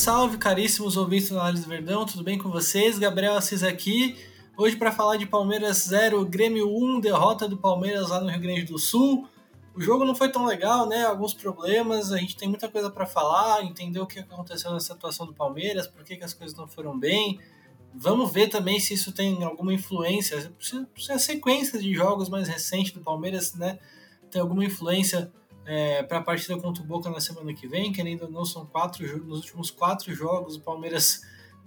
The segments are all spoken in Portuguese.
salve, caríssimos ouvintes do Análise Verdão, tudo bem com vocês? Gabriel Assis aqui, hoje para falar de Palmeiras 0, Grêmio 1, derrota do Palmeiras lá no Rio Grande do Sul. O jogo não foi tão legal, né? Alguns problemas, a gente tem muita coisa para falar, entender o que aconteceu nessa atuação do Palmeiras, por que, que as coisas não foram bem. Vamos ver também se isso tem alguma influência, se a sequência de jogos mais recente do Palmeiras, né, tem alguma influência é, para a partida contra o Boca na semana que vem, querendo ou não, são quatro nos últimos quatro jogos o Palmeiras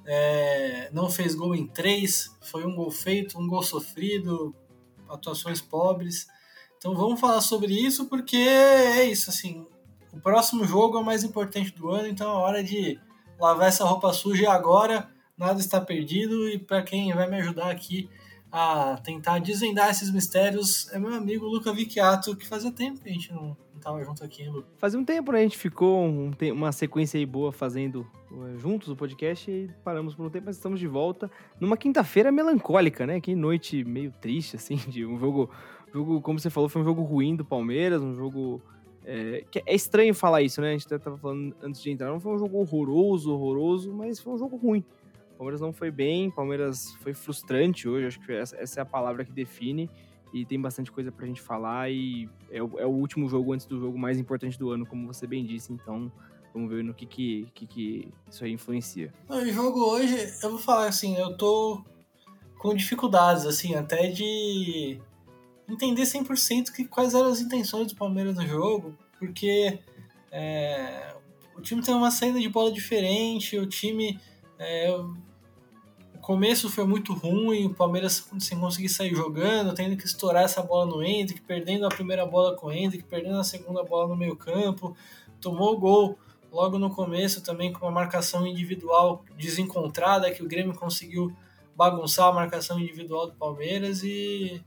é, não fez gol em três, foi um gol feito, um gol sofrido, atuações pobres. Então vamos falar sobre isso porque é isso, assim, o próximo jogo é o mais importante do ano, então é hora de lavar essa roupa suja agora, nada está perdido e para quem vai me ajudar aqui a tentar desvendar esses mistérios é meu amigo Luca Vicchiato, que fazia tempo que a gente não, não tava junto aqui, Luca. Fazia um tempo, né? A gente ficou um, uma sequência aí boa fazendo uh, juntos o podcast e paramos por um tempo, mas estamos de volta numa quinta-feira melancólica, né? Que noite meio triste, assim, de um jogo, jogo, como você falou, foi um jogo ruim do Palmeiras, um jogo é, é, estranho falar isso, né? A gente até falando antes de entrar. Não foi um jogo horroroso, horroroso, mas foi um jogo ruim. Palmeiras não foi bem, Palmeiras foi frustrante hoje, acho que essa, essa, é a palavra que define. E tem bastante coisa pra gente falar. E é o, é o, último jogo antes do jogo mais importante do ano, como você bem disse. Então, vamos ver no que, que, que, que isso aí influencia. O jogo hoje, eu vou falar assim, eu tô com dificuldades, assim, até de entender 100% que, quais eram as intenções do Palmeiras no jogo, porque é, o time tem uma saída de bola diferente, o time. É, começo foi muito ruim, o Palmeiras sem conseguir sair jogando, tendo que estourar essa bola no Hendrick, perdendo a primeira bola com o Hendrick, perdendo a segunda bola no meio campo, tomou o gol logo no começo também com uma marcação individual desencontrada, que o Grêmio conseguiu bagunçar a marcação individual do Palmeiras e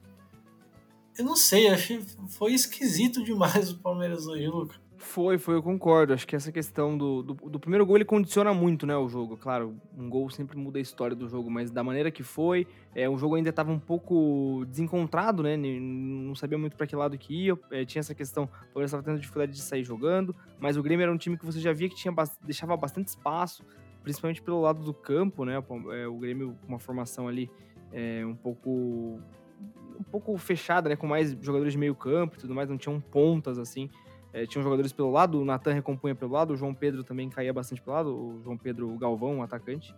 eu não sei, achei foi esquisito demais o Palmeiras hoje, Lucas. Foi, foi, eu concordo. Acho que essa questão do, do, do, primeiro gol ele condiciona muito, né, o jogo. Claro, um gol sempre muda a história do jogo, mas da maneira que foi, é, o jogo ainda estava um pouco desencontrado, né? Não sabia muito para que lado que ia. É, tinha essa questão, o Palmeiras estava tendo dificuldade de sair jogando, mas o Grêmio era um time que você já via que tinha deixava bastante espaço, principalmente pelo lado do campo, né? O, é, o Grêmio com uma formação ali é, um pouco um pouco fechada, né, com mais jogadores de meio campo e tudo mais, não tinham pontas assim. É, tinham jogadores pelo lado, o Natan recompunha pelo lado, o João Pedro também caía bastante pelo lado, o João Pedro Galvão, o atacante.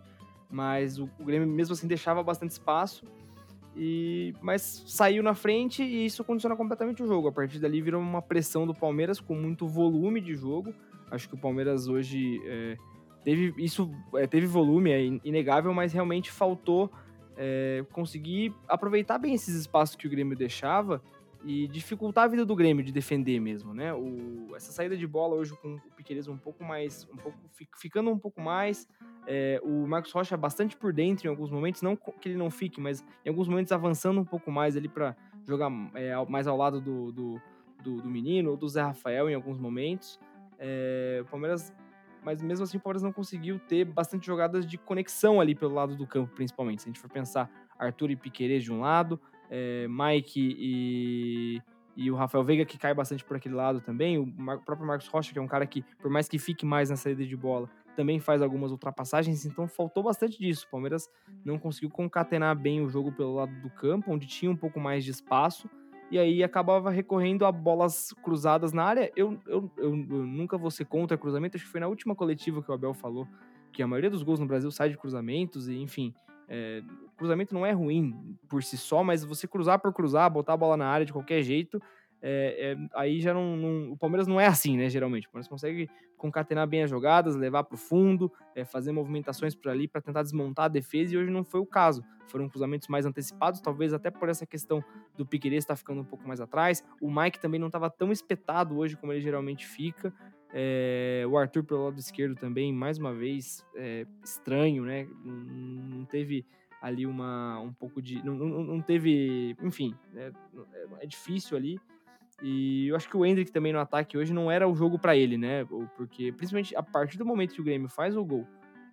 Mas o, o Grêmio mesmo assim deixava bastante espaço. E, mas saiu na frente e isso condiciona completamente o jogo. A partir dali virou uma pressão do Palmeiras com muito volume de jogo. Acho que o Palmeiras hoje é, teve isso é, teve volume, é inegável, mas realmente faltou é, conseguir aproveitar bem esses espaços que o Grêmio deixava e dificultar a vida do Grêmio de defender mesmo, né? O, essa saída de bola hoje com o Piqueires um pouco mais, um pouco ficando um pouco mais, é, o Marcos Rocha bastante por dentro em alguns momentos, não que ele não fique, mas em alguns momentos avançando um pouco mais ali para jogar é, mais ao lado do, do, do, do, menino ou do Zé Rafael em alguns momentos. É, o Palmeiras, mas mesmo assim o Palmeiras não conseguiu ter bastante jogadas de conexão ali pelo lado do campo, principalmente. Se a gente for pensar Arthur e Piqueires de um lado, é, Mike e, e o Rafael Veiga, que cai bastante por aquele lado também. O próprio Marcos Rocha, que é um cara que, por mais que fique mais na saída de bola, também faz algumas ultrapassagens, então faltou bastante disso. O Palmeiras não conseguiu concatenar bem o jogo pelo lado do campo, onde tinha um pouco mais de espaço, e aí acabava recorrendo a bolas cruzadas na área. Eu, eu, eu, eu nunca vou ser contra cruzamento, acho que foi na última coletiva que o Abel falou que a maioria dos gols no Brasil sai de cruzamentos, e enfim, é, cruzamento não é ruim por si só, mas você cruzar por cruzar, botar a bola na área de qualquer jeito, é, é, aí já não, não, O Palmeiras não é assim, né? Geralmente. O Palmeiras consegue concatenar bem as jogadas, levar para o fundo, é, fazer movimentações por ali para tentar desmontar a defesa, e hoje não foi o caso. Foram cruzamentos mais antecipados, talvez até por essa questão do Piqueires estar tá ficando um pouco mais atrás. O Mike também não estava tão espetado hoje como ele geralmente fica. É, o Arthur pelo lado esquerdo também, mais uma vez, é, estranho, né? Não teve ali uma um pouco de. Não, não, não teve. Enfim, é, é, difícil ali. E eu acho que o Hendrick também no ataque hoje não era o jogo para ele, né? Porque, principalmente a partir do momento que o Grêmio faz o gol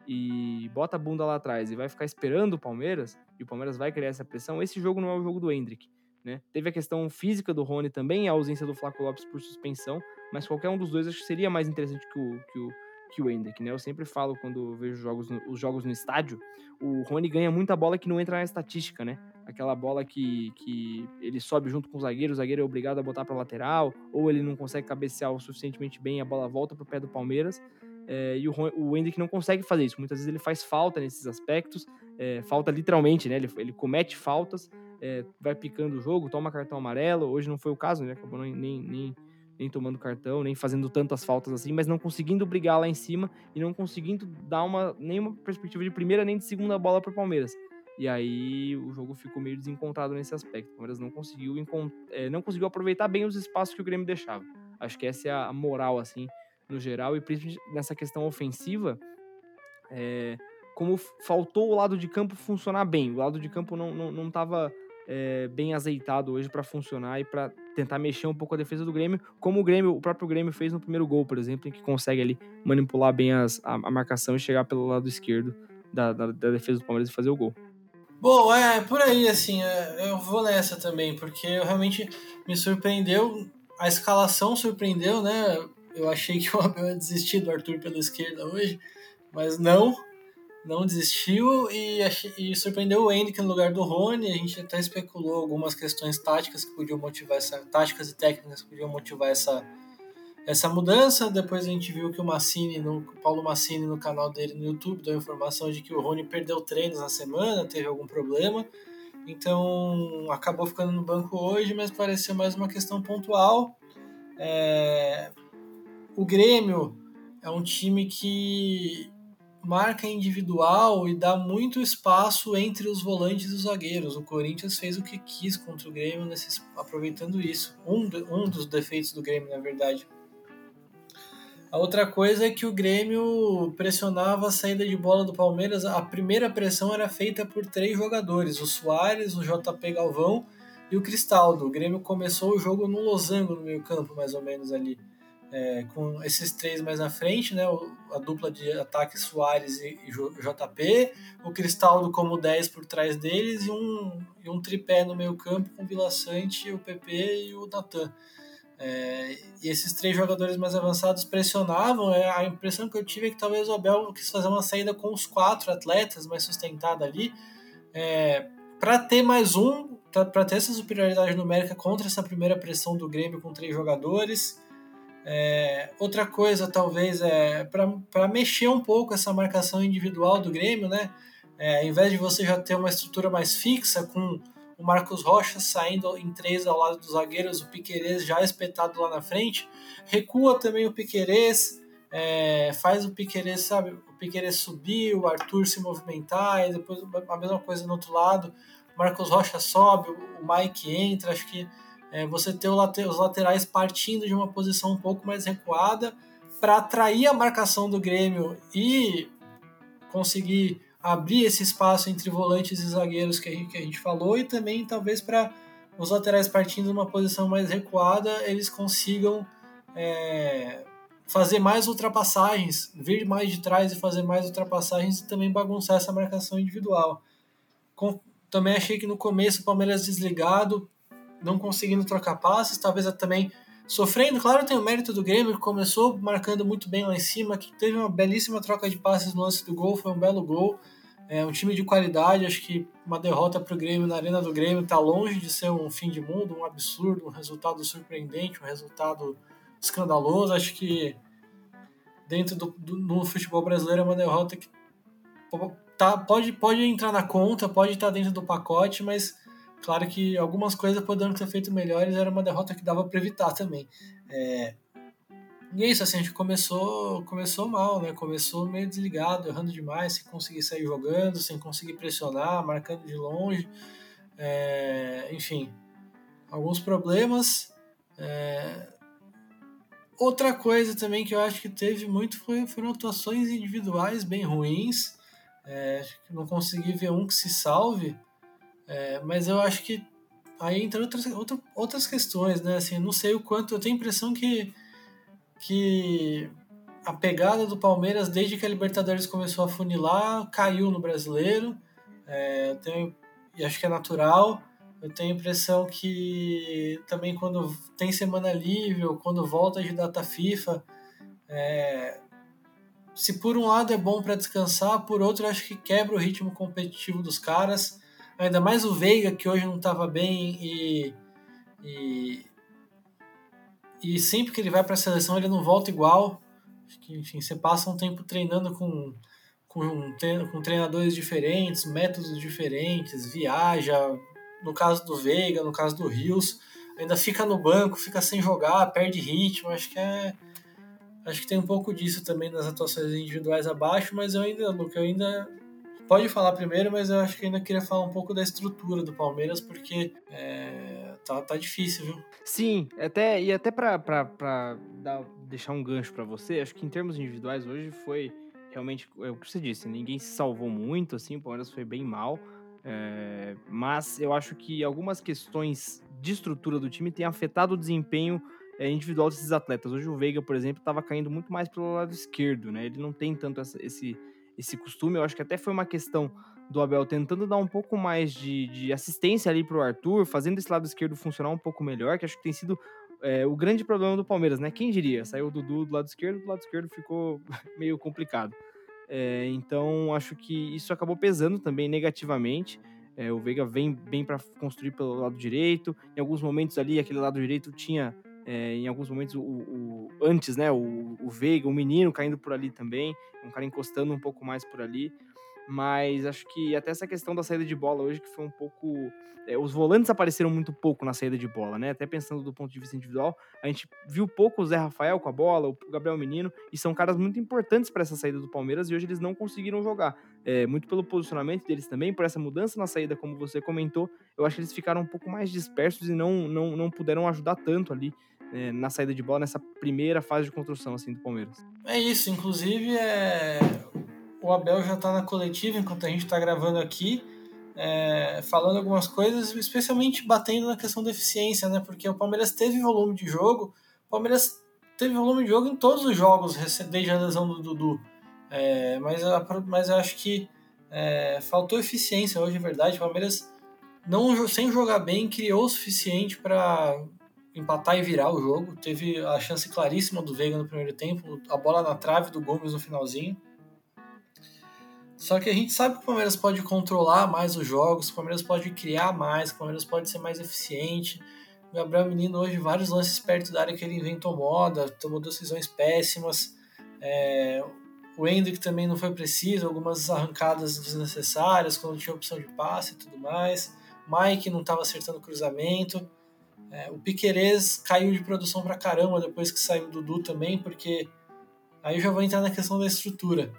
e bota a bunda lá atrás e vai ficar esperando o Palmeiras, e o Palmeiras vai criar essa pressão, esse jogo não é o jogo do Hendrick. Né? Teve a questão física do Rony também, a ausência do Flaco Lopes por suspensão, mas qualquer um dos dois acho que seria mais interessante que o, que o, que o Hendrick, né? Eu sempre falo quando vejo jogos no, os jogos no estádio, o Rony ganha muita bola que não entra na estatística, né? Aquela bola que, que ele sobe junto com o zagueiro, o zagueiro é obrigado a botar para lateral, ou ele não consegue cabecear o suficientemente bem, a bola volta pro pé do Palmeiras. É, e o, o Hendrick não consegue fazer isso. Muitas vezes ele faz falta nesses aspectos, é, falta literalmente, né? Ele, ele comete faltas, é, vai picando o jogo, toma cartão amarelo. Hoje não foi o caso, né? Acabou nem, nem, nem tomando cartão, nem fazendo tantas faltas assim, mas não conseguindo brigar lá em cima e não conseguindo dar uma nenhuma perspectiva de primeira nem de segunda bola para o Palmeiras. E aí o jogo ficou meio desencontrado nesse aspecto. O Palmeiras não conseguiu, é, não conseguiu aproveitar bem os espaços que o Grêmio deixava. Acho que essa é a moral, assim, no geral, e principalmente nessa questão ofensiva, é, como faltou o lado de campo funcionar bem. O lado de campo não estava não, não é, bem azeitado hoje para funcionar e para tentar mexer um pouco a defesa do Grêmio, como o Grêmio, o próprio Grêmio fez no primeiro gol, por exemplo, em que consegue ali manipular bem as, a, a, marcação e chegar pelo lado esquerdo da, da, da, defesa do Palmeiras e fazer o gol. Bom, é por aí, assim, é, eu vou nessa também, porque realmente me surpreendeu, a escalação surpreendeu, né? Eu achei que o Abel ia desistir do Arthur pela esquerda hoje, mas não, não desistiu e, e surpreendeu o Henrique no lugar do Rony. A gente até especulou algumas questões táticas que podiam motivar essa táticas e técnicas que podiam motivar essa essa mudança. Depois a gente viu que o Massini, no, o Paulo Massini no canal dele no YouTube deu informação de que o Rony perdeu treinos na semana, teve algum problema. Então acabou ficando no banco hoje, mas pareceu mais uma questão pontual. É... O Grêmio é um time que marca individual e dá muito espaço entre os volantes e os zagueiros. O Corinthians fez o que quis contra o Grêmio, nesses, aproveitando isso. Um, um dos defeitos do Grêmio, na verdade. A outra coisa é que o Grêmio pressionava a saída de bola do Palmeiras. A primeira pressão era feita por três jogadores: o Soares, o JP Galvão e o Cristaldo. O Grêmio começou o jogo num losango no meio-campo, mais ou menos ali é, com esses três mais na frente, né, a dupla de ataque Soares e, JP, o Cristaldo como 10 por trás deles e um, e um tripé no meio campo com o Vila Sante, o PP e o Natan. É, e esses três jogadores mais avançados pressionavam. É, a impressão que eu tive é que talvez o Abel quis fazer uma saída com os quatro atletas, mais sustentada ali, é, para ter mais um, para ter essa superioridade numérica contra essa primeira pressão do Grêmio com três jogadores. É, outra coisa, talvez, é para mexer um pouco essa marcação individual do Grêmio, né? É, ao invés de você já ter uma estrutura mais fixa, com o Marcos Rocha saindo em três ao lado dos zagueiros, o Piquerez já espetado lá na frente, recua também o Piquerez, é, faz o Piquerez, sabe, o Piquerez subir, o Arthur se movimentar, e depois a mesma coisa no outro lado, o Marcos Rocha sobe, o Mike entra, acho que é, você ter os laterais partindo de uma posição um pouco mais recuada para atrair a marcação do Grêmio e conseguir abrir esse espaço entre volantes e zagueiros que a gente, que a gente falou e também talvez para os laterais partindo de uma posição mais recuada eles consigam é, fazer mais ultrapassagens, vir mais de trás e fazer mais ultrapassagens e também bagunçar essa marcação individual. Com, também achei que no começo o Palmeiras desligado não conseguindo trocar passes, talvez também sofrendo. Claro, tem o mérito do Grêmio, que começou marcando muito bem lá em cima, que teve uma belíssima troca de passes no lance do gol, foi um belo gol. É um time de qualidade, acho que uma derrota para o Grêmio na Arena do Grêmio está longe de ser um fim de mundo, um absurdo, um resultado surpreendente, um resultado escandaloso. Acho que dentro do, do no futebol brasileiro é uma derrota que tá, pode, pode entrar na conta, pode estar dentro do pacote, mas Claro que algumas coisas poderiam ter feito melhores, era uma derrota que dava para evitar também. É... E é isso, assim, a gente começou, começou mal, né? Começou meio desligado, errando demais, sem conseguir sair jogando, sem conseguir pressionar, marcando de longe. É... Enfim, alguns problemas. É... Outra coisa também que eu acho que teve muito foi, foram atuações individuais bem ruins. É, não consegui ver um que se salve. É, mas eu acho que aí entra outras, outra, outras questões, né? Assim, não sei o quanto. Eu tenho a impressão que, que a pegada do Palmeiras, desde que a Libertadores começou a funilar, caiu no brasileiro. É, eu tenho, e acho que é natural. Eu tenho a impressão que também quando tem semana livre ou quando volta de data FIFA, é, se por um lado é bom para descansar, por outro acho que quebra o ritmo competitivo dos caras. Ainda mais o Veiga, que hoje não estava bem e, e, e sempre que ele vai para a seleção ele não volta igual. Enfim, você passa um tempo treinando com, com, treinadores diferentes, métodos diferentes, viaja. No caso do Veiga, no caso do Rios, ainda fica no banco, fica sem jogar, perde ritmo. Acho que é Acho que tem um pouco disso também nas atuações individuais abaixo, mas eu ainda, Luca, eu ainda. Pode falar primeiro, mas eu acho que ainda queria falar um pouco da estrutura do Palmeiras, porque é, tá, tá difícil, viu? Sim, até, e até dar, deixar um gancho para você, acho que em termos individuais hoje foi realmente é o que você disse, ninguém se salvou muito, assim, o Palmeiras foi bem mal. É, mas eu acho que algumas questões de estrutura do time têm afetado o desempenho é, individual desses atletas. Hoje o Veiga, por exemplo, estava caindo muito mais pelo lado esquerdo, né? Ele não tem tanto essa, esse, esse costume. Eu acho que até foi uma questão do Abel tentando dar um pouco mais de, de assistência ali para o Arthur, fazendo esse lado esquerdo funcionar um pouco melhor, que acho que tem sido é, o grande problema do Palmeiras, né? Quem diria? Saiu o Dudu do lado esquerdo, do lado esquerdo ficou meio complicado. É, então, acho que isso acabou pesando também negativamente. É, o Veiga vem bem para construir pelo lado direito. Em alguns momentos ali, aquele lado direito tinha é, em alguns momentos, o, o antes, né, o, o, Veiga, o menino caindo por ali também, um cara encostando um pouco mais por ali. Mas acho que até essa questão da saída de bola hoje, que foi um pouco. É, os volantes apareceram muito pouco na saída de bola, né? Até pensando do ponto de vista individual, a gente viu pouco o Zé Rafael com a bola, o Gabriel Menino, e são caras muito importantes para essa saída do Palmeiras e hoje eles não conseguiram jogar. É, muito pelo posicionamento deles também, por essa mudança na saída, como você comentou, eu acho que eles ficaram um pouco mais dispersos e não, não, não puderam ajudar tanto ali é, na saída de bola nessa primeira fase de construção assim do Palmeiras. É isso, inclusive é... o Abel já está na coletiva enquanto a gente está gravando aqui, é... falando algumas coisas, especialmente batendo na questão da eficiência, né? Porque o Palmeiras teve volume de jogo, o Palmeiras teve volume de jogo em todos os jogos desde a lesão do Dudu, é... mas, mas eu acho que é, faltou eficiência hoje, é verdade. O Palmeiras não sem jogar bem criou o suficiente para empatar e virar o jogo. Teve a chance claríssima do Veiga no primeiro tempo, a bola na trave do Gomes no finalzinho. Só que a gente sabe que o Palmeiras pode controlar mais os jogos, o Palmeiras pode criar mais, o Palmeiras pode ser mais eficiente. O Gabriel Menino hoje, vários lances perto da área que ele inventou moda, tomou decisões péssimas. É, o Hendrick também não foi preciso, algumas arrancadas desnecessárias, quando tinha opção de passe e tudo mais. Mike não estava acertando cruzamento. É, o Piquerez caiu de produção pra caramba depois que saiu o Dudu também, porque aí eu já vou entrar na questão da estrutura.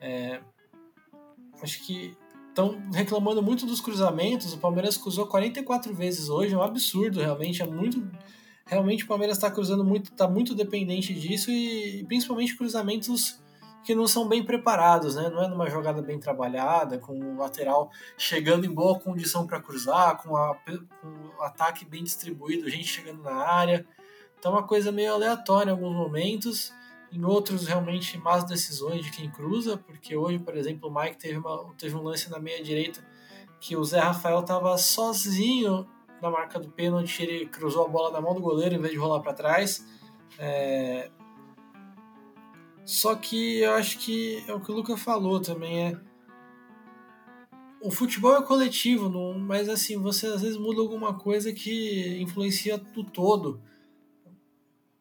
É, acho que estão reclamando muito dos cruzamentos. O Palmeiras cruzou 44 vezes hoje, é um absurdo realmente. É muito. Realmente o Palmeiras está cruzando muito, está muito dependente disso e, e principalmente cruzamentos que não são bem preparados, né? Não é numa jogada bem trabalhada, com o lateral chegando em boa condição para cruzar, com, o ataque bem distribuído, gente chegando na área. Então, é uma coisa meio aleatória em alguns momentos, em outros, realmente, más decisões de quem cruza, porque hoje, por exemplo, o Mike teve, uma, teve um lance na meia-direita que o Zé Rafael estava sozinho na marca do pênalti, ele cruzou a bola na mão do goleiro em vez de rolar para trás. É, só que eu acho que é o que o Luca falou também é o futebol é coletivo, não, mas assim, você às vezes muda alguma coisa que influencia o todo.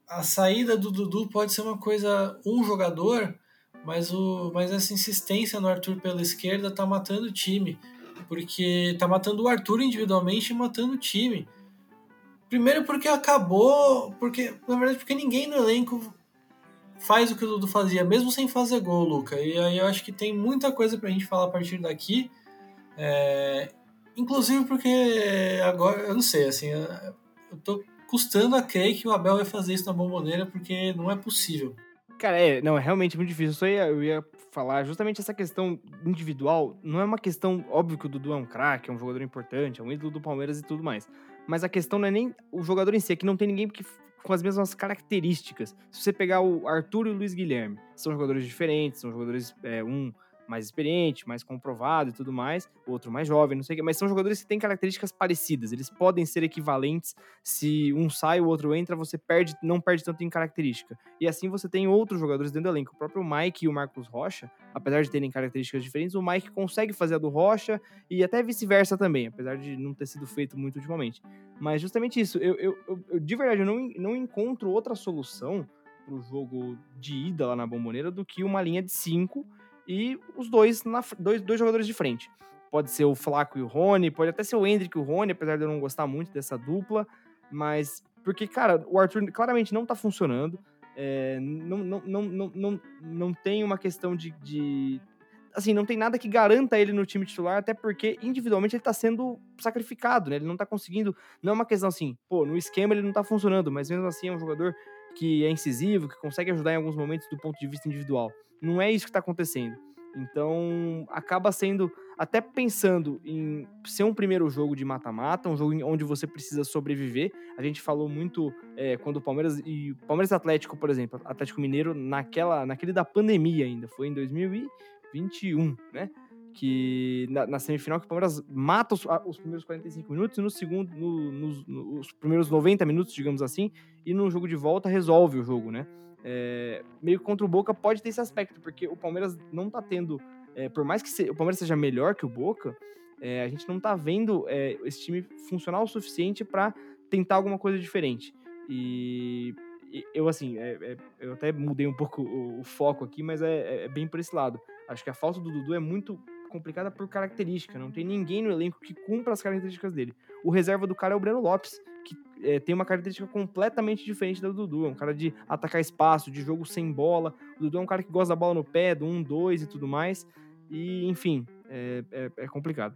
A saída do Dudu pode ser uma coisa, um jogador, mas, o, mas essa insistência no Arthur pela esquerda tá matando o time. Porque tá matando o Arthur individualmente e matando o time. Primeiro porque acabou, porque na verdade porque ninguém no elenco faz o que o Dudu fazia, mesmo sem fazer gol, Luca. E aí eu acho que tem muita coisa pra gente falar a partir daqui. É... Inclusive porque agora, eu não sei, assim, eu tô custando a crer que o Abel vai fazer isso na bomboneira, porque não é possível. Cara, é, não, é realmente muito difícil. Só ia, eu ia falar justamente essa questão individual. Não é uma questão, óbvio que o Dudu é um craque, é um jogador importante, é um ídolo do Palmeiras e tudo mais. Mas a questão não é nem o jogador em si, é que não tem ninguém que com as mesmas características. Se você pegar o Arthur e o Luiz Guilherme, são jogadores diferentes, são jogadores, é, um mais experiente, mais comprovado e tudo mais, o outro mais jovem, não sei o que, mas são jogadores que têm características parecidas, eles podem ser equivalentes, se um sai, o outro entra, você perde, não perde tanto em característica. E assim você tem outros jogadores dentro do elenco, o próprio Mike e o Marcos Rocha, apesar de terem características diferentes, o Mike consegue fazer a do Rocha e até vice-versa também, apesar de não ter sido feito muito ultimamente. Mas justamente isso, eu, eu, eu, de verdade, eu não, não encontro outra solução pro jogo de ida lá na bomboneira do que uma linha de cinco e os dois, na, dois, dois jogadores de frente. Pode ser o Flaco e o Rony, pode até ser o Hendrick e o Rony, apesar de eu não gostar muito dessa dupla, mas porque, cara, o Arthur claramente não tá funcionando. É, não, não, não, não, não, não tem uma questão de, de. Assim, não tem nada que garanta ele no time titular, até porque individualmente ele tá sendo sacrificado, né? Ele não tá conseguindo. Não é uma questão assim, pô, no esquema ele não tá funcionando, mas mesmo assim é um jogador que é incisivo, que consegue ajudar em alguns momentos do ponto de vista individual. Não é isso que está acontecendo. Então, acaba sendo, até pensando em ser um primeiro jogo de mata-mata, um jogo onde você precisa sobreviver. A gente falou muito é, quando o Palmeiras e Palmeiras Atlético, por exemplo, Atlético Mineiro, naquela, naquele da pandemia ainda, foi em 2021, né? Que na, na, semifinal que o Palmeiras mata os, os, primeiros 45 minutos e no segundo, no, nos, nos primeiros 90 minutos, digamos assim, e no jogo de volta resolve o jogo, né? É, meio que contra o Boca pode ter esse aspecto, porque o Palmeiras não tá tendo, é, por mais que se, o Palmeiras seja melhor que o Boca, é, a gente não tá vendo é, esse time funcionar o suficiente para tentar alguma coisa diferente. E, eu, assim, é, é, eu até mudei um pouco o, o foco aqui, mas é, bem por esse lado. Acho que a falta do Dudu é muito complicada por característica. Não tem ninguém no elenco que cumpra as características dele. O reserva do cara é o Breno Lopes, que é, tem uma característica completamente diferente da do Dudu. É um cara de atacar espaço, de jogo sem bola. O Dudu é um cara que gosta da bola no pé, do 1, 2 e tudo mais. E, enfim, é, é, é complicado.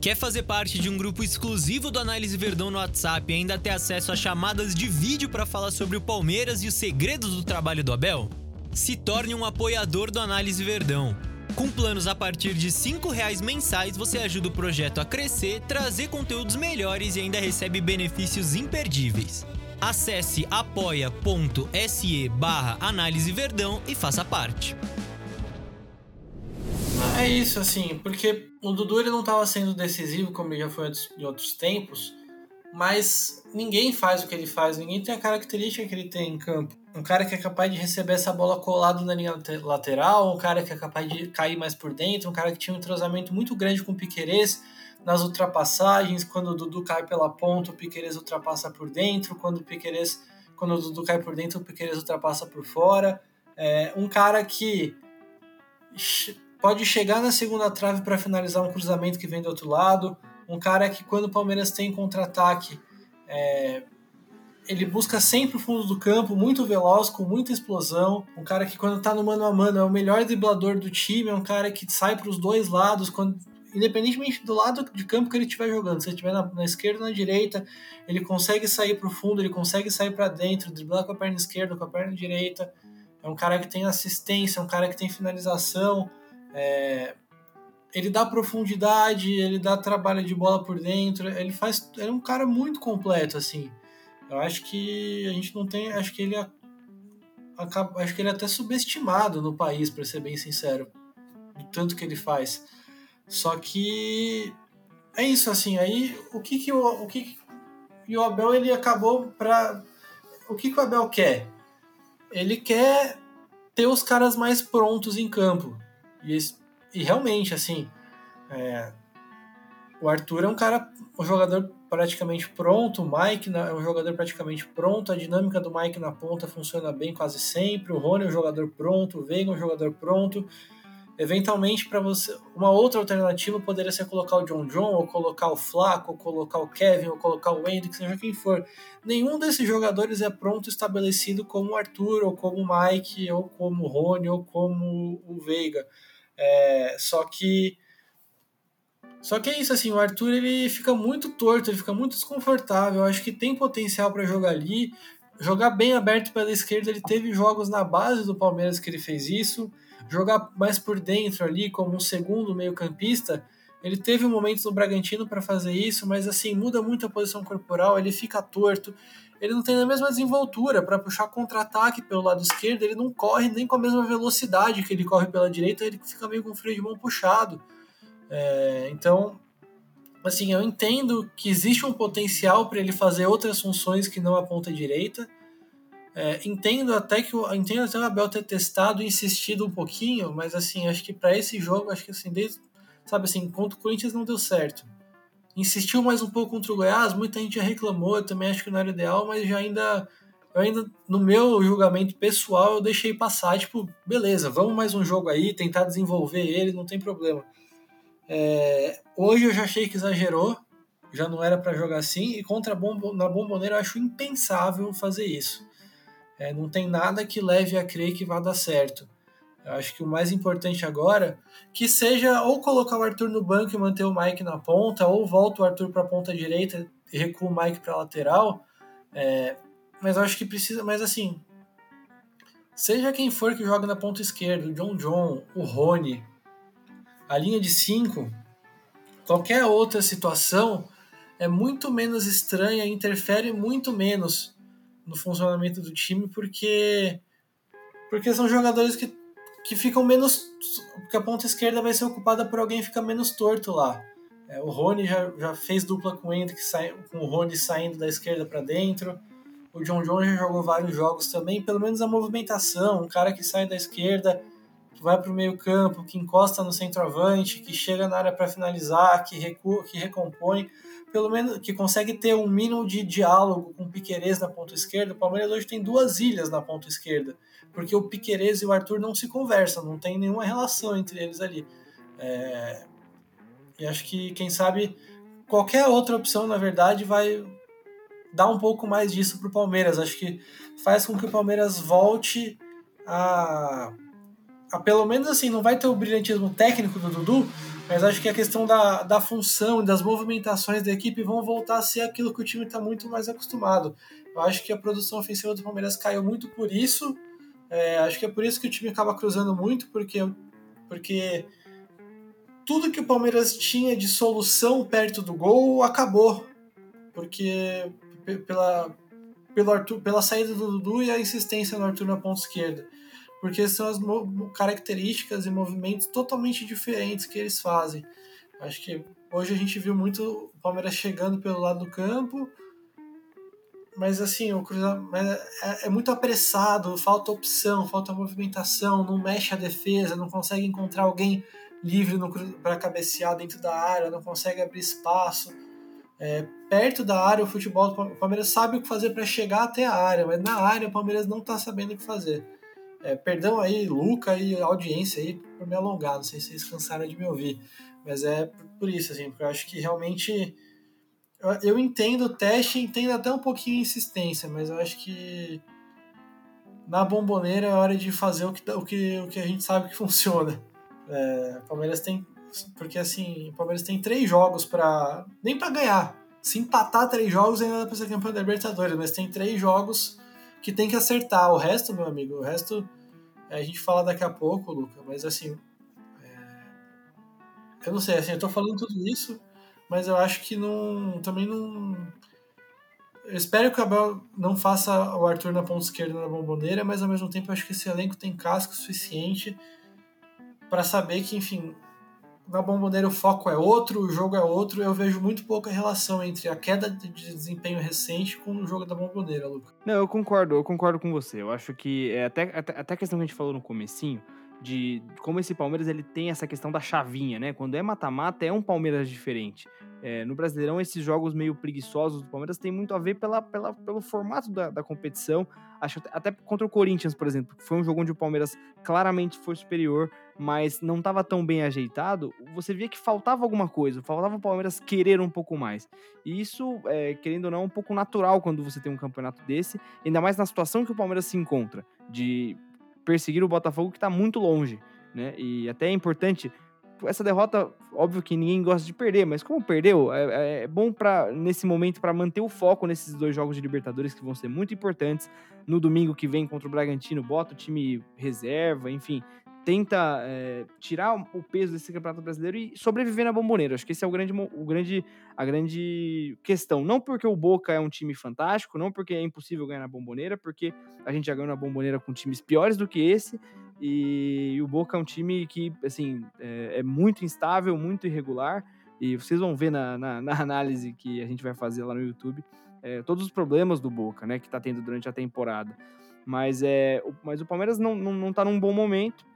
Quer fazer parte de um grupo exclusivo do Análise Verdão no WhatsApp e ainda ter acesso a chamadas de vídeo para falar sobre o Palmeiras e os segredos do trabalho do Abel? Se torne um apoiador do Análise Verdão. Com planos a partir de R$ reais mensais, você ajuda o projeto a crescer, trazer conteúdos melhores e ainda recebe benefícios imperdíveis. Acesse apoia.se barra Análise Verdão e faça parte. É isso, assim, porque o Dudu ele não estava sendo decisivo como ele já foi em outros tempos, mas ninguém faz o que ele faz, ninguém tem a característica que ele tem em campo. Um cara que é capaz de receber essa bola colado na linha lateral, um cara que é capaz de cair mais por dentro, um cara que tinha um entrosamento muito grande com o Piquerez nas ultrapassagens, quando o Dudu cai pela ponta, o Piquerez ultrapassa por dentro, quando o quando o Dudu cai por dentro, o Piquerez ultrapassa por fora. É um cara que pode chegar na segunda trave para finalizar um cruzamento que vem do outro lado, um cara que quando o Palmeiras tem contra-ataque, é, ele busca sempre o fundo do campo, muito veloz, com muita explosão. Um cara que quando tá no mano a mano é o melhor driblador do time, é um cara que sai para os dois lados, quando, independentemente do lado de campo que ele estiver jogando, se ele estiver na, na, esquerda ou na direita, ele consegue sair para o fundo, ele consegue sair para dentro, driblar com a perna esquerda, com a perna direita. É um cara que tem assistência, é um cara que tem finalização. É, ele dá profundidade, ele dá trabalho de bola por dentro, ele faz, é um cara muito completo assim. Eu acho que a gente não tem, acho que ele acaba, acho que ele é até subestimado no país, para ser bem sincero, do tanto que ele faz. Só que é isso assim, aí o que que o, o que e o Abel ele acabou para o que que o Abel quer? Ele quer ter os caras mais prontos em campo. E e realmente, assim, é, o Arthur é um cara, um jogador praticamente pronto, o Mike é um jogador praticamente pronto, a dinâmica do Mike na ponta funciona bem quase sempre, o Rony é um jogador pronto, o Veiga é um jogador pronto. Eventualmente, para você, uma outra alternativa poderia ser colocar o John John, ou colocar o Flaco, ou colocar o Kevin, ou colocar o Hendrick, seja quem for. Nenhum desses jogadores é pronto estabelecido como o Arthur, ou como o Mike, ou como o Rony, ou como o Veiga. É, só que só que é isso assim, o Arthur ele fica muito torto, ele fica muito desconfortável. Eu acho que tem potencial para jogar ali, jogar bem aberto pela esquerda. Ele teve jogos na base do Palmeiras que ele fez isso. Jogar mais por dentro ali como um segundo meio-campista, Ele teve um momento no Bragantino para fazer isso, mas assim, muda muito a posição corporal, ele fica torto. Ele não tem a mesma desenvoltura para puxar contra-ataque pelo lado esquerdo, ele não corre nem com a mesma velocidade que ele corre pela direita, ele fica meio com freio de mão puxado. É, então, assim, eu entendo que existe um potencial para ele fazer outras funções que não a ponta direita. É, entendo até que o, entendo até o Abel ter testado e insistido um pouquinho, mas assim, acho que para esse jogo, acho que assim, desde, sabe assim, contra o Corinthians não deu certo. Insistiu mais um pouco contra o Goiás, muita gente já reclamou, eu também acho que não era ideal, mas já ainda eu ainda no meu julgamento pessoal eu deixei passar, tipo, beleza, vamos mais um jogo aí, tentar desenvolver ele, não tem problema. É, hoje eu já achei que exagerou, já não era para jogar assim, e contra a bombo, na Bomboneira eu acho impensável fazer isso. É, não tem nada que leve a crer que vai dar certo. Eu acho que o mais importante agora que seja ou colocar o Arthur no banco e manter o Mike na ponta, ou volta o Arthur para a ponta direita e recua o Mike para a lateral. É, mas eu acho que precisa. Mas assim, seja quem for que joga na ponta esquerda, o John John, o Rony, a linha de 5, qualquer outra situação é muito menos estranha, interfere muito menos no funcionamento do time, porque porque são jogadores que, que ficam menos. Porque a ponta esquerda vai ser ocupada por alguém que fica menos torto lá. É, o Rony já, já fez dupla com o Hendrick, com o Rony saindo da esquerda para dentro. O John John já jogou vários jogos também, pelo menos a movimentação, um cara que sai da esquerda que vai para o meio campo, que encosta no centroavante, que chega na área para finalizar, que recua, que recompõe, pelo menos que consegue ter um mínimo de diálogo com o Piquerez na ponta esquerda. O Palmeiras hoje tem duas ilhas na ponta esquerda, porque o Piquerez e o Arthur não se conversam, não tem nenhuma relação entre eles ali. É... E acho que, quem sabe, qualquer outra opção, na verdade, vai dar um pouco mais disso para o Palmeiras. Acho que faz com que o Palmeiras volte a, pelo menos assim, não vai ter o brilhantismo técnico do Dudu, mas acho que a questão da, da função e das movimentações da equipe vão voltar a ser aquilo que o time está muito mais acostumado. Eu acho que a produção ofensiva do Palmeiras caiu muito por isso. É, acho que é por isso que o time acaba cruzando muito, porque, porque tudo que o Palmeiras tinha de solução perto do gol acabou. Porque pela, pelo Arthur, pela saída do Dudu e a insistência no Arthur na ponta esquerda porque são as características e movimentos totalmente diferentes que eles fazem. Acho que hoje a gente viu muito o Palmeiras chegando pelo lado do campo, mas assim, o cruzamento é, é, muito apressado, falta opção, falta movimentação, não mexe a defesa, não consegue encontrar alguém livre para cabecear dentro da área, não consegue abrir espaço. É, perto da área, o futebol o Palmeiras sabe o que fazer para chegar até a área, mas na área o Palmeiras não está sabendo o que fazer. É, perdão aí, Luca e audiência aí por me alongar, não sei se vocês cansaram de me ouvir, mas é por isso, assim, porque eu acho que realmente eu, eu entendo o teste, entendo até um pouquinho a insistência, mas eu acho que na bomboneira é hora de fazer o que, o que, o que a gente sabe que funciona. É, Palmeiras tem. Porque assim, o Palmeiras tem três jogos para Nem para ganhar. Se empatar três jogos, ainda dá pra ser campeão da Libertadores, mas tem três jogos que tem que acertar. O resto, meu amigo, o resto a gente fala daqui a pouco, Luca, mas assim. É... Eu não sei, assim, eu tô falando tudo isso, mas eu acho que não. Também não. Eu espero que o Abel não faça o Arthur na ponta esquerda na bomboneira, mas ao mesmo tempo eu acho que esse elenco tem casco suficiente para saber que, enfim, na Bomboneira o foco é outro, o jogo é outro. Eu vejo muito pouca relação entre a queda de desempenho recente com o jogo da Bomboneira, Luca. Não, eu concordo, eu concordo com você. Eu acho que é até, até, até a questão que a gente falou no comecinho, de como esse Palmeiras ele tem essa questão da chavinha, né? Quando é mata-mata, é um Palmeiras diferente. É, no Brasileirão, esses jogos meio preguiçosos do Palmeiras tem muito a ver pela, pela, pelo formato da, da competição. Acho até contra o Corinthians, por exemplo, que foi um jogo onde o Palmeiras claramente foi superior, mas não estava tão bem ajeitado. Você via que faltava alguma coisa, faltava o Palmeiras querer um pouco mais. E isso, é, querendo ou não, é um pouco natural quando você tem um campeonato desse, ainda mais na situação que o Palmeiras se encontra, de perseguir o Botafogo que está muito longe, né? E até é importante essa derrota, óbvio que ninguém gosta de perder, mas como perdeu, é, é, é bom para nesse momento para manter o foco nesses dois jogos de Libertadores que vão ser muito importantes. No domingo que vem contra o Bragantino, bota o time reserva, enfim, tenta é, tirar o peso desse campeonato brasileiro e sobreviver na bomboneira. Acho que esse é o grande, o grande, a grande questão. Não porque o Boca é um time fantástico, não porque é impossível ganhar na bomboneira, porque a gente já ganhou na bomboneira com times piores do que esse. E, e o Boca é um time que, assim, é, é, muito instável, muito irregular. E vocês vão ver na, na, na análise que a gente vai fazer lá no YouTube é, todos os problemas do Boca, né, que tá tendo durante a temporada. Mas, é, mas o Palmeiras não, não, não tá num bom momento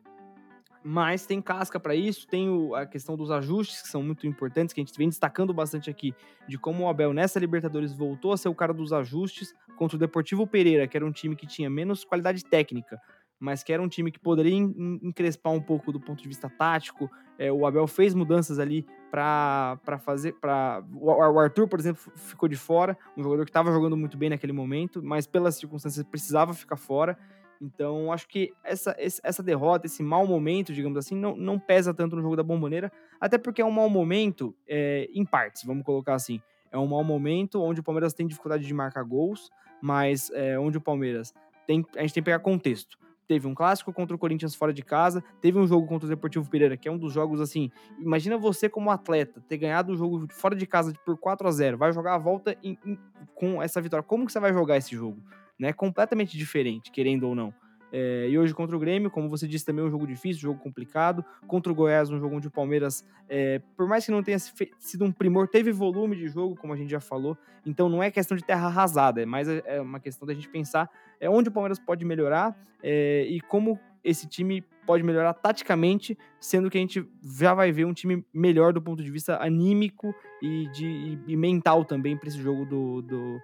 mas tem casca para isso, tem o, a questão dos ajustes que são muito importantes, que a gente vem destacando bastante aqui, de como o Abel nessa Libertadores voltou a ser o cara dos ajustes contra o Deportivo Pereira, que era um time que tinha menos qualidade técnica, mas que era um time que poderia encrespar um pouco do ponto de vista tático. É, o Abel fez mudanças ali para fazer. para o Arthur, por exemplo, ficou de fora, um jogador que estava jogando muito bem naquele momento, mas pelas circunstâncias precisava ficar fora. Então, acho que essa, essa derrota, esse mau momento, digamos assim, não, não pesa tanto no jogo da Bomboneira, até porque é um mau momento é, em partes, vamos colocar assim. É um mau momento onde o Palmeiras tem dificuldade de marcar gols, mas é, onde o Palmeiras tem. A gente tem que pegar contexto. Teve um clássico contra o Corinthians fora de casa, teve um jogo contra o Deportivo Pereira, que é um dos jogos assim. Imagina você, como atleta, ter ganhado o jogo fora de casa por 4 a 0 vai jogar a volta em, em, com essa vitória. Como que você vai jogar esse jogo? Né? Completamente diferente, querendo ou não. É, e hoje contra o Grêmio, como você disse, também é um jogo difícil, um jogo complicado. Contra o Goiás, um jogo onde o Palmeiras, é, por mais que não tenha sido um primor, teve volume de jogo, como a gente já falou. Então não é questão de terra arrasada, é mais é uma questão da gente pensar é onde o Palmeiras pode melhorar é, e como esse time pode melhorar taticamente, sendo que a gente já vai ver um time melhor do ponto de vista anímico e, de, e mental também para esse jogo do, do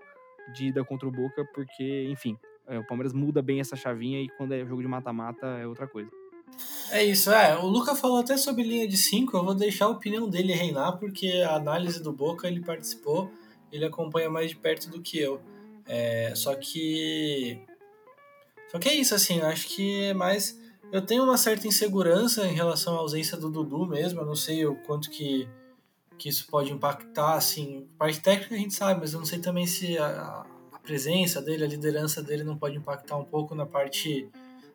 de ida contra o Boca, porque, enfim, é, o Palmeiras muda bem essa chavinha e quando é jogo de mata-mata é outra coisa. É isso, é. O Luca falou até sobre linha de 5, eu vou deixar a opinião dele reinar, porque a análise do Boca ele participou, ele acompanha mais de perto do que eu. É, só que. Só que é isso, assim, acho que é mais. Eu tenho uma certa insegurança em relação à ausência do Dudu mesmo, eu não sei o quanto que que isso pode impactar, assim, parte técnica a gente sabe, mas eu não sei também se a, a presença dele, a liderança dele não pode impactar um pouco na parte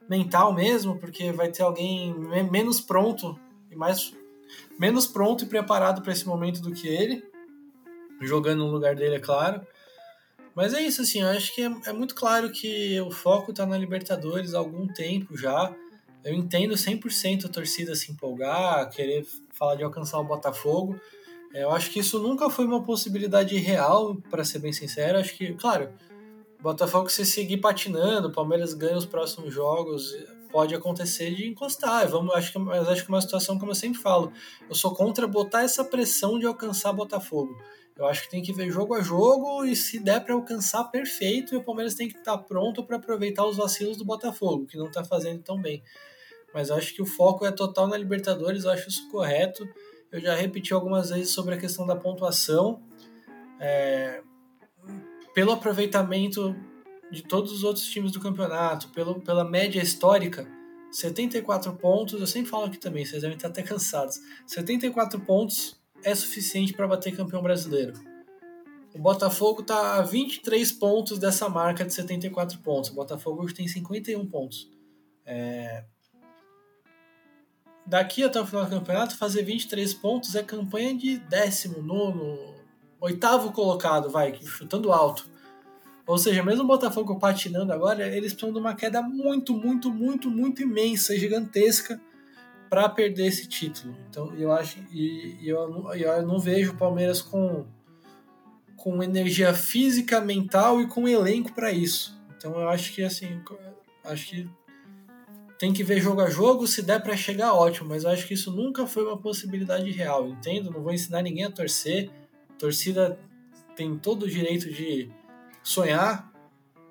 mental mesmo, porque vai ter alguém menos pronto e mais menos pronto e preparado para esse momento do que ele, jogando no lugar dele, é claro. Mas é isso, assim, eu acho que é, é muito claro que o foco está na Libertadores há algum tempo já. Eu entendo 100% a torcida se empolgar, querer falar de alcançar o Botafogo, eu acho que isso nunca foi uma possibilidade real, para ser bem sincero. Acho que, claro, o Botafogo se seguir patinando, o Palmeiras ganha os próximos jogos, pode acontecer de encostar. Vamos, acho que, mas acho que é uma situação como eu sempre falo. Eu sou contra botar essa pressão de alcançar Botafogo. Eu acho que tem que ver jogo a jogo e se der para alcançar, perfeito. E o Palmeiras tem que estar tá pronto para aproveitar os vacilos do Botafogo, que não está fazendo tão bem. Mas eu acho que o foco é total na Libertadores, eu acho isso correto. Eu já repeti algumas vezes sobre a questão da pontuação. É, pelo aproveitamento de todos os outros times do campeonato, pelo, pela média histórica, 74 pontos, eu sempre falo aqui também, vocês devem estar até cansados. 74 pontos é suficiente para bater campeão brasileiro. O Botafogo está a 23 pontos dessa marca de 74 pontos. O Botafogo hoje tem 51 pontos. É, daqui até o final do campeonato, fazer 23 pontos é campanha de décimo, nono, oitavo colocado, vai, chutando alto. Ou seja, mesmo o Botafogo patinando agora, eles precisam de uma queda muito, muito, muito, muito imensa, gigantesca, para perder esse título. Então, eu acho e eu, eu não vejo o Palmeiras com com energia física, mental e com elenco para isso. Então, eu acho que assim, acho que tem que ver jogo a jogo, se der para chegar, ótimo, mas eu acho que isso nunca foi uma possibilidade real, entendo? Não vou ensinar ninguém a torcer, a torcida tem todo o direito de sonhar,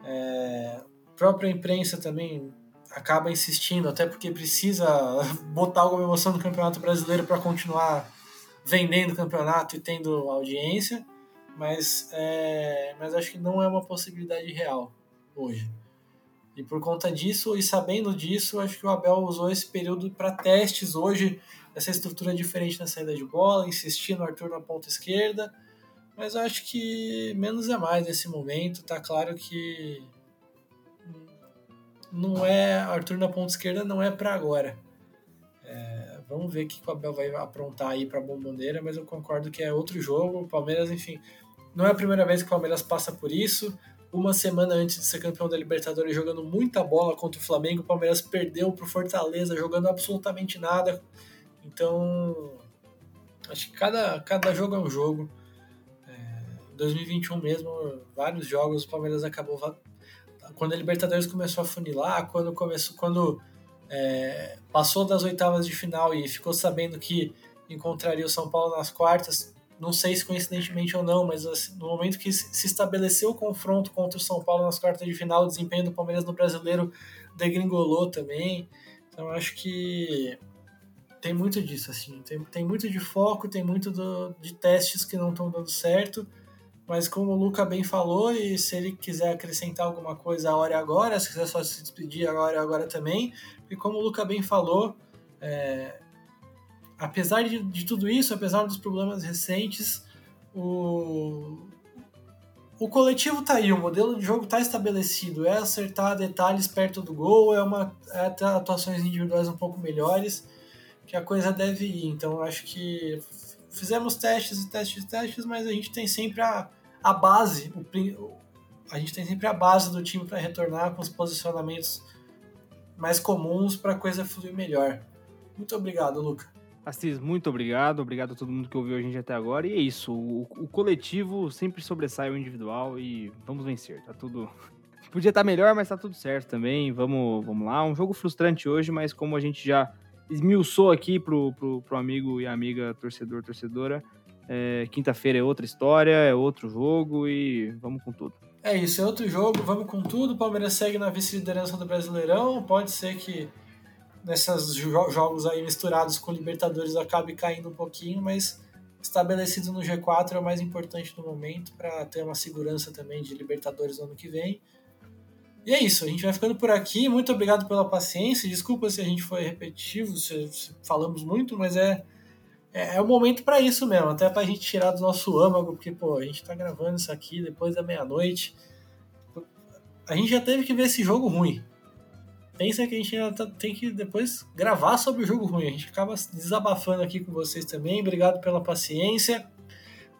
é, a própria imprensa também acaba insistindo, até porque precisa botar alguma emoção no Campeonato Brasileiro para continuar vendendo o campeonato e tendo audiência, mas, é, mas acho que não é uma possibilidade real hoje. E por conta disso, e sabendo disso, acho que o Abel usou esse período para testes hoje, essa estrutura diferente na saída de bola, insistir no Arthur na ponta esquerda. Mas eu acho que menos é mais nesse momento. Tá claro que não é Arthur na ponta esquerda não é para agora. vamos ver o que o Abel vai aprontar aí para Bomboneira, mas eu concordo que é outro jogo. O Palmeiras, enfim, não é a primeira vez que o Palmeiras passa por isso. Uma semana antes de ser campeão da Libertadores, jogando muita bola contra o Flamengo, o Palmeiras perdeu para o Fortaleza, jogando absolutamente nada. Então, acho que cada, cada jogo é um jogo. É, 2021 mesmo, vários jogos, o Palmeiras acabou. Quando a Libertadores começou a funilar, quando começou, quando é, passou das oitavas de final e ficou sabendo que encontraria o São Paulo nas quartas, não sei se coincidentemente ou não, mas assim, no momento que se estabeleceu o confronto contra o São Paulo nas quartas de final, o desempenho do Palmeiras no brasileiro degringolou também. Então acho que tem muito disso, assim. Tem, tem muito de foco, tem muito do, de testes que não estão dando certo. Mas como o Luca bem falou, e se ele quiser acrescentar alguma coisa, a hora é agora. Se quiser só se despedir, a hora é agora também. E como o Luca bem falou, é, apesar de, de tudo isso, apesar dos problemas recentes, o, o coletivo tá aí, o modelo de jogo tá estabelecido, é acertar detalhes perto do gol, é uma é atuações individuais um pouco melhores, que a coisa deve ir. Então acho que fizemos testes e testes e testes, mas a gente tem sempre a, a base, o, a gente tem sempre a base do time para retornar com os posicionamentos mais comuns para a coisa fluir melhor. Muito obrigado, Luca. Assis, muito obrigado. Obrigado a todo mundo que ouviu a gente até agora. E é isso. O, o coletivo sempre sobressai o individual e vamos vencer. Tá tudo. Podia estar tá melhor, mas tá tudo certo também. Vamos, vamos lá. Um jogo frustrante hoje, mas como a gente já esmiuçou aqui pro, pro, pro amigo e amiga torcedor, torcedora, é, quinta-feira é outra história, é outro jogo e vamos com tudo. É isso, é outro jogo, vamos com tudo. O Palmeiras segue na vice-liderança do Brasileirão. Pode ser que nesses jo jogos aí misturados com Libertadores acabe caindo um pouquinho, mas estabelecido no G4 é o mais importante no momento para ter uma segurança também de Libertadores no ano que vem. E é isso, a gente vai ficando por aqui. Muito obrigado pela paciência. Desculpa se a gente foi repetitivo, se, falamos muito, mas é, é, é o momento para isso mesmo, até para a gente tirar do nosso âmago, porque pô, a gente está gravando isso aqui depois da meia-noite. A gente já teve que ver esse jogo ruim pensa que a gente ainda tá, tem que depois gravar sobre o jogo ruim. A gente acaba desabafando aqui com vocês também. Obrigado pela paciência.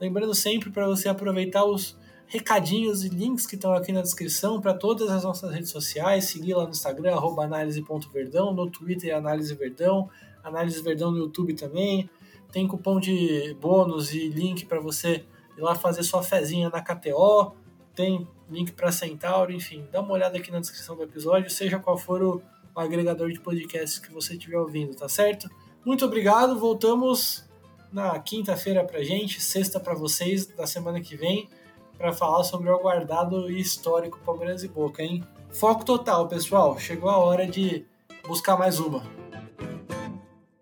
Lembrando sempre para você aproveitar os recadinhos e links que estão aqui na descrição para todas as nossas redes sociais. Seguir lá no Instagram, análise.verdão, no Twitter, Análise Verdão, Análise Verdão no YouTube também. Tem cupom de bônus e link para você ir lá fazer sua fezinha na KTO. Tem link para Centauro, enfim, dá uma olhada aqui na descrição do episódio, seja qual for o, agregador de podcasts que você estiver ouvindo, tá certo? Muito obrigado, voltamos na quinta-feira pra gente, sexta para vocês, da semana que vem, para falar sobre o aguardado e histórico Palmeiras e Boca, hein? Foco total, pessoal, chegou a hora de buscar mais uma.